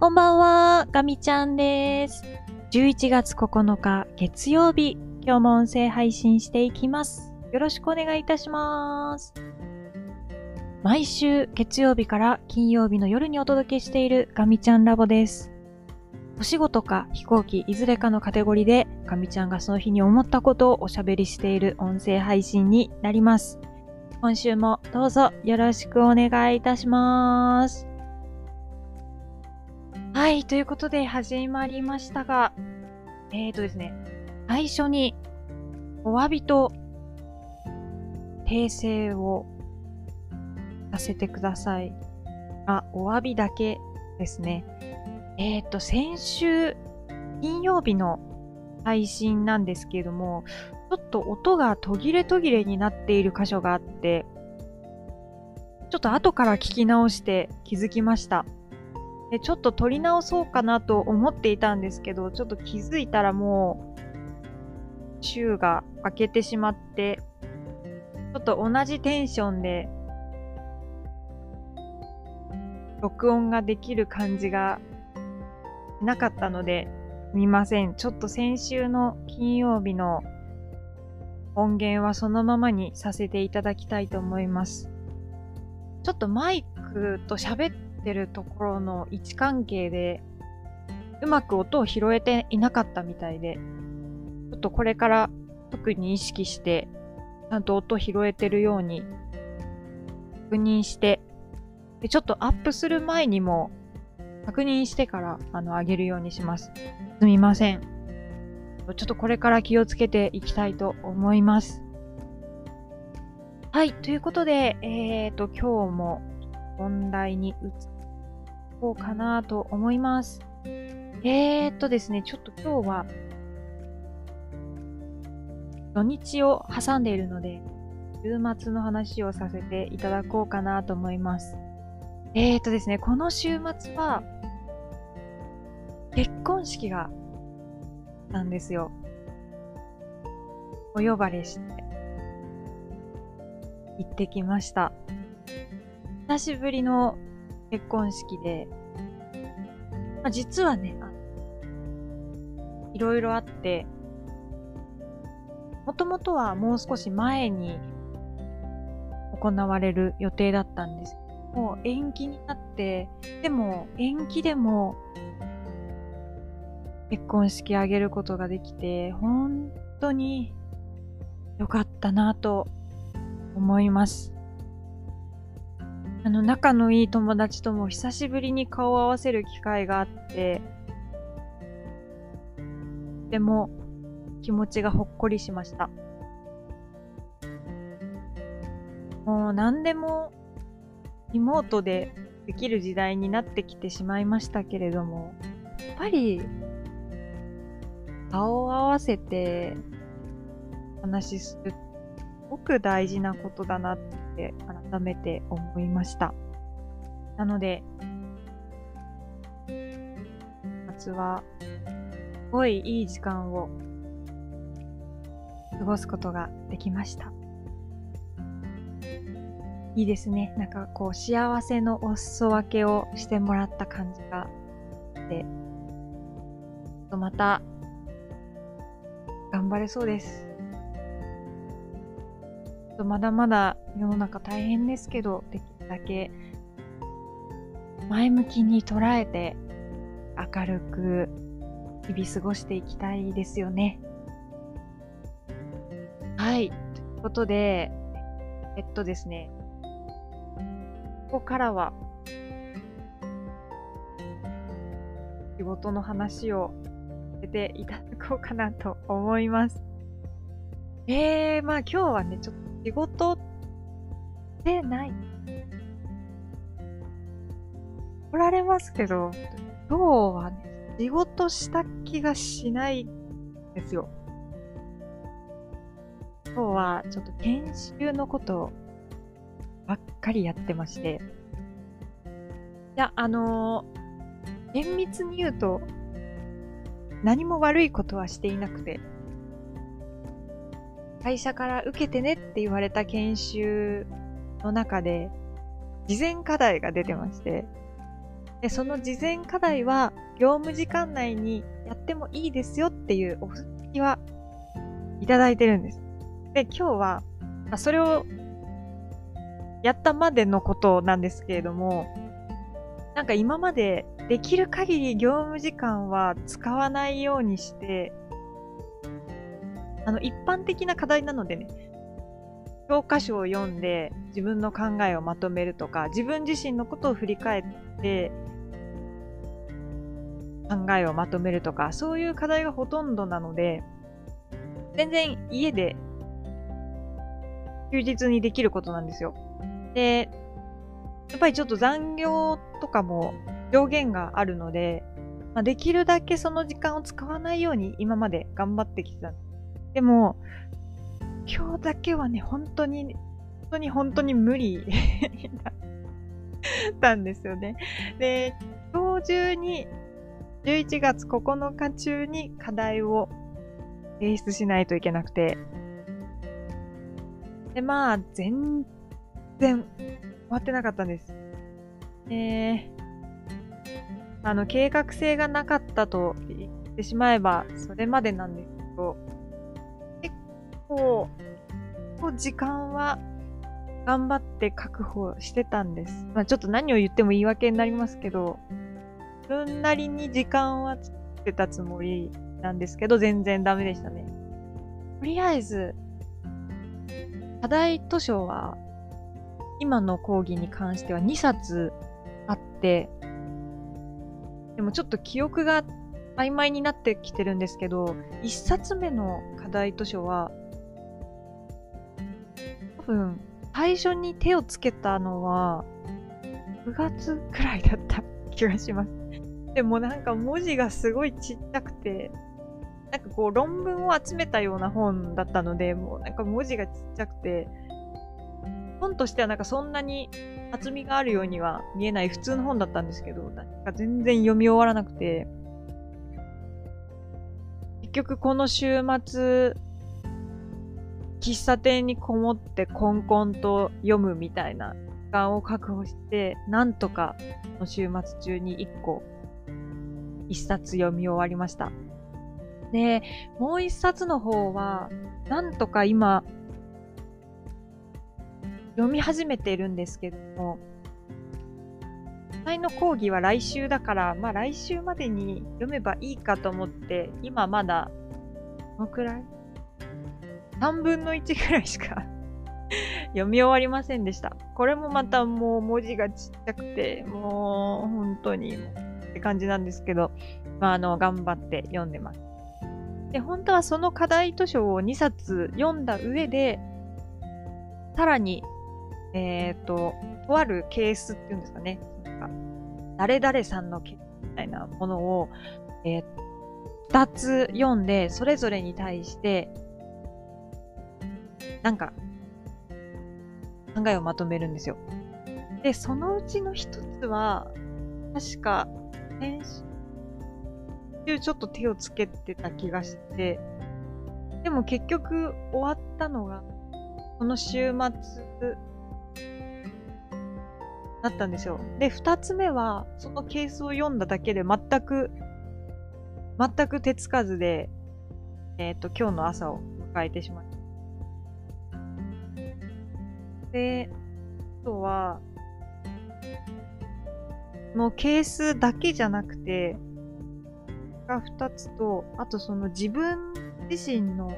こんばんは、ガミちゃんです。11月9日月曜日、今日も音声配信していきます。よろしくお願いいたします。毎週月曜日から金曜日の夜にお届けしているガミちゃんラボです。お仕事か飛行機いずれかのカテゴリーでガミちゃんがその日に思ったことをおしゃべりしている音声配信になります。今週もどうぞよろしくお願いいたします。はい、ということで始まりましたが、えーとですね、最初にお詫びと訂正をさせてください。あ、お詫びだけですね。えーと、先週金曜日の配信なんですけれども、ちょっと音が途切れ途切れになっている箇所があって、ちょっと後から聞き直して気づきました。で、ちょっと撮り直そうかなと思っていたんですけど、ちょっと気づいたらもう、週が明けてしまって、ちょっと同じテンションで、録音ができる感じがなかったので、すみません。ちょっと先週の金曜日の音源はそのままにさせていただきたいと思います。ちょっとマイクと喋ってるところの位置関係で、うまく音を拾えていなかったみたいで、ちょっとこれから特に意識して、ちゃんと音を拾えてるように確認して、でちょっとアップする前にも確認してからあの上げるようにします。すみません。ちょっとこれから気をつけていきたいと思います。はい、ということで、えーと、今日も本題に移こうかなと思います。えーとですね、ちょっと今日は土日を挟んでいるので、週末の話をさせていただこうかなと思います。えーとですね、この週末は結婚式がなんですよ。お呼ばれして行ってきました。久しぶりの結婚式で、まあ、実はね、いろいろあって、もともとはもう少し前に行われる予定だったんですけどもう延期になって、でも延期でも結婚式挙げることができて、本当に良かったなと思います。あの、仲のいい友達とも久しぶりに顔を合わせる機会があって、でも気持ちがほっこりしました。もう何でもリモートでできる時代になってきてしまいましたけれども、やっぱり顔を合わせて話しする、すごく大事なことだなって改めて思いました。なので、夏は、すごいいい時間を過ごすことができました。いいですね。なんかこう、幸せのお裾分けをしてもらった感じがあって、また、頑張れそうです。まだまだ世の中大変ですけど、できるだけ前向きに捉えて明るく日々過ごしていきたいですよね。はい。ということで、えっとですね、ここからは仕事の話をさせていただこうかなと思います。えー、まあ今日はね、ちょっと仕事でない。来られますけど、今日はね、仕事した気がしないんですよ。今日はちょっと研修のことばっかりやってまして。いや、あのー、厳密に言うと、何も悪いことはしていなくて、会社から受けてねって言われた研修の中で、事前課題が出てまして、で、その事前課題は業務時間内にやってもいいですよっていうお付きはいただいてるんです。で、今日は、まあ、それをやったまでのことなんですけれども、なんか今までできる限り業務時間は使わないようにして、あの、一般的な課題なのでね、教科書を読んで自分の考えをまとめるとか、自分自身のことを振り返って考えをまとめるとか、そういう課題がほとんどなので、全然家で休日にできることなんですよ。で、やっぱりちょっと残業とかも上限があるので、まあ、できるだけその時間を使わないように今まで頑張ってきてた。ででも、今日だけはね、本当に、本当に本当に無理 たんですよね。で、今日中に、11月9日中に課題を提出しないといけなくて、で、まあ、全然終わってなかったんです。えー、あの、計画性がなかったと言ってしまえば、それまでなんです、構、時間は頑張って確保してたんです。まあちょっと何を言っても言い訳になりますけど、自分なりに時間は作ってたつもりなんですけど、全然ダメでしたね。とりあえず、課題図書は、今の講義に関しては2冊あって、でもちょっと記憶が曖昧になってきてるんですけど、1冊目の課題図書は、分、最初に手をつけたのは、9月くらいだった気がします。でもなんか文字がすごいちっちゃくて、なんかこう論文を集めたような本だったので、もうなんか文字がちっちゃくて、本としてはなんかそんなに厚みがあるようには見えない普通の本だったんですけど、なんか全然読み終わらなくて、結局この週末、喫茶店にこもってコンコンと読むみたいな時間を確保して、なんとかの週末中に1個、1冊読み終わりました。で、もう一冊の方は、なんとか今、読み始めているんですけども、実際の講義は来週だから、まあ来週までに読めばいいかと思って、今まだ、どのくらい ?3 分の1くらいしか読み終わりませんでした。これもまたもう文字がちっちゃくて、もう本当にって感じなんですけど、まああの、頑張って読んでます。で、本当はその課題図書を2冊読んだ上で、さらに、えっ、ー、と、とあるケースっていうんですかね。なんか誰々さんのケースみたいなものを、えー、2つ読んで、それぞれに対して、なんか、考えをまとめるんですよ。で、そのうちの一つは、確か、先週ちょっと手をつけてた気がして、でも結局終わったのが、この週末だったんですよ。で、二つ目は、そのケースを読んだだけで全く、全く手つかずで、えっ、ー、と、今日の朝を迎えてしまいで、あとは、のケースだけじゃなくて、が2つと、あとその自分自身の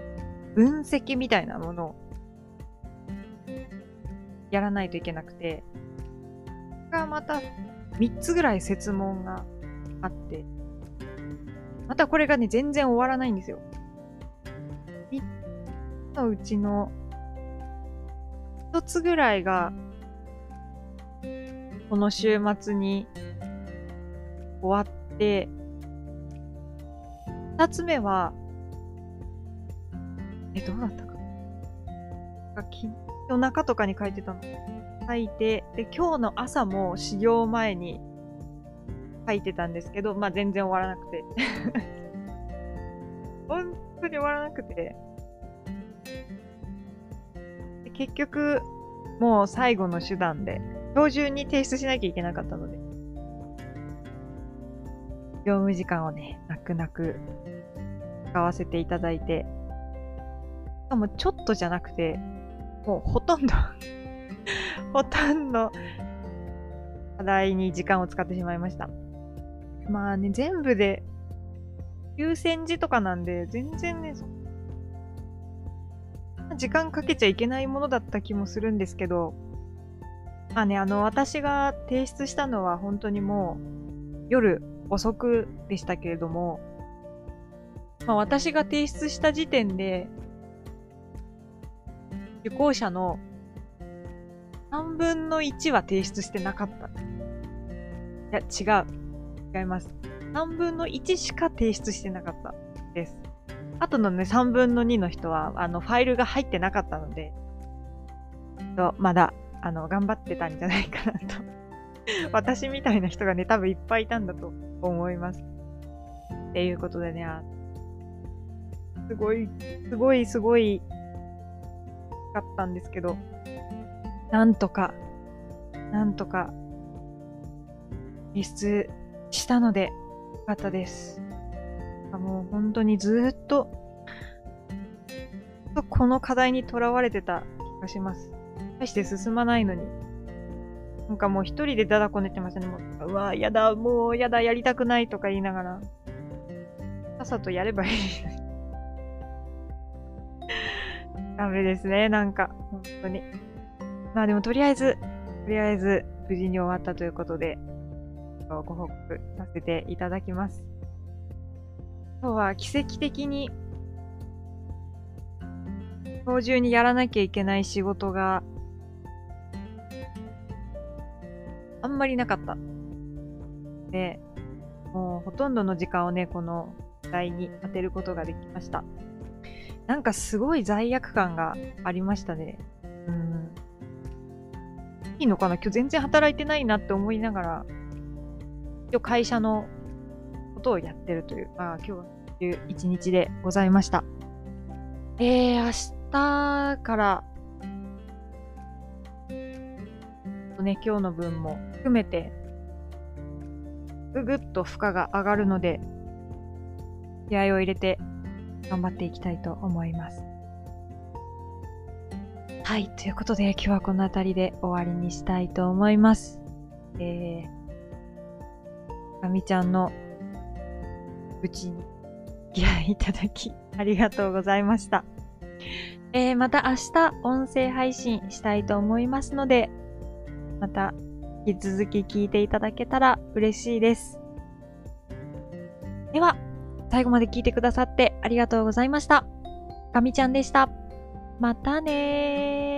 分析みたいなものをやらないといけなくて、がまた3つぐらい設問があって、またこれがね、全然終わらないんですよ。3つのうちの1つぐらいが、この週末に終わって、二つ目は、え、どうだったか夜中とかに書いてたの。書いて、で、今日の朝も始業前に書いてたんですけど、まあ全然終わらなくて。本当に終わらなくて。結局、もう最後の手段で、今日中に提出しなきゃいけなかったので、業務時間をね、泣く泣く使わせていただいて、しかもちょっとじゃなくて、もうほとんど ほとんど課題に時間を使ってしまいました。まあね、全部で9000字とかなんで、全然ね、時間かけちゃいけないものだった気もするんですけど、まあね、あの、私が提出したのは本当にもう夜遅くでしたけれども、まあ私が提出した時点で、受講者の3分の1は提出してなかった。いや、違う。違います。3分の1しか提出してなかったです。あとのね、3分の2の人は、あの、ファイルが入ってなかったので、まだ、あの、頑張ってたんじゃないかなと 私みたいな人がね、多分いっぱいいたんだと思います。っていうことでね、すごい、すごい、すごい、かったんですけど、なんとか、なんとか、輸出したので、よかったです。もう本当にずっと、この課題にとらわれてた気がします。大して進まないのに。なんかもう一人でダダこねてましたね。もううわ、やだ、もうやだ、やりたくないとか言いながら。さっさとやればいい。ダメですね、なんか、本当に。まあでもとりあえず、とりあえず無事に終わったということで、ご報告させていただきます。今日は奇跡的に今日中にやらなきゃいけない仕事があんまりなかった。で、もうほとんどの時間をね、この課題に当てることができました。なんかすごい罪悪感がありましたね。うん。いいのかな？今日全然働いてないなって思いながら、今日会社のことをやってるという、まあ今日はいう一日でございました。えー、明日から、ね、今日の分も含めて、ぐぐっと負荷が上がるので、気合を入れて頑張っていきたいと思います。はい、ということで今日はこの辺りで終わりにしたいと思います。えー、かみちゃんのうちに付き合いいただきありがとうございました。えー、また明日音声配信したいと思いますので、また引き続き聞いていただけたら嬉しいです。では、最後まで聞いてくださってありがとうございました。かみちゃんでした。またねー。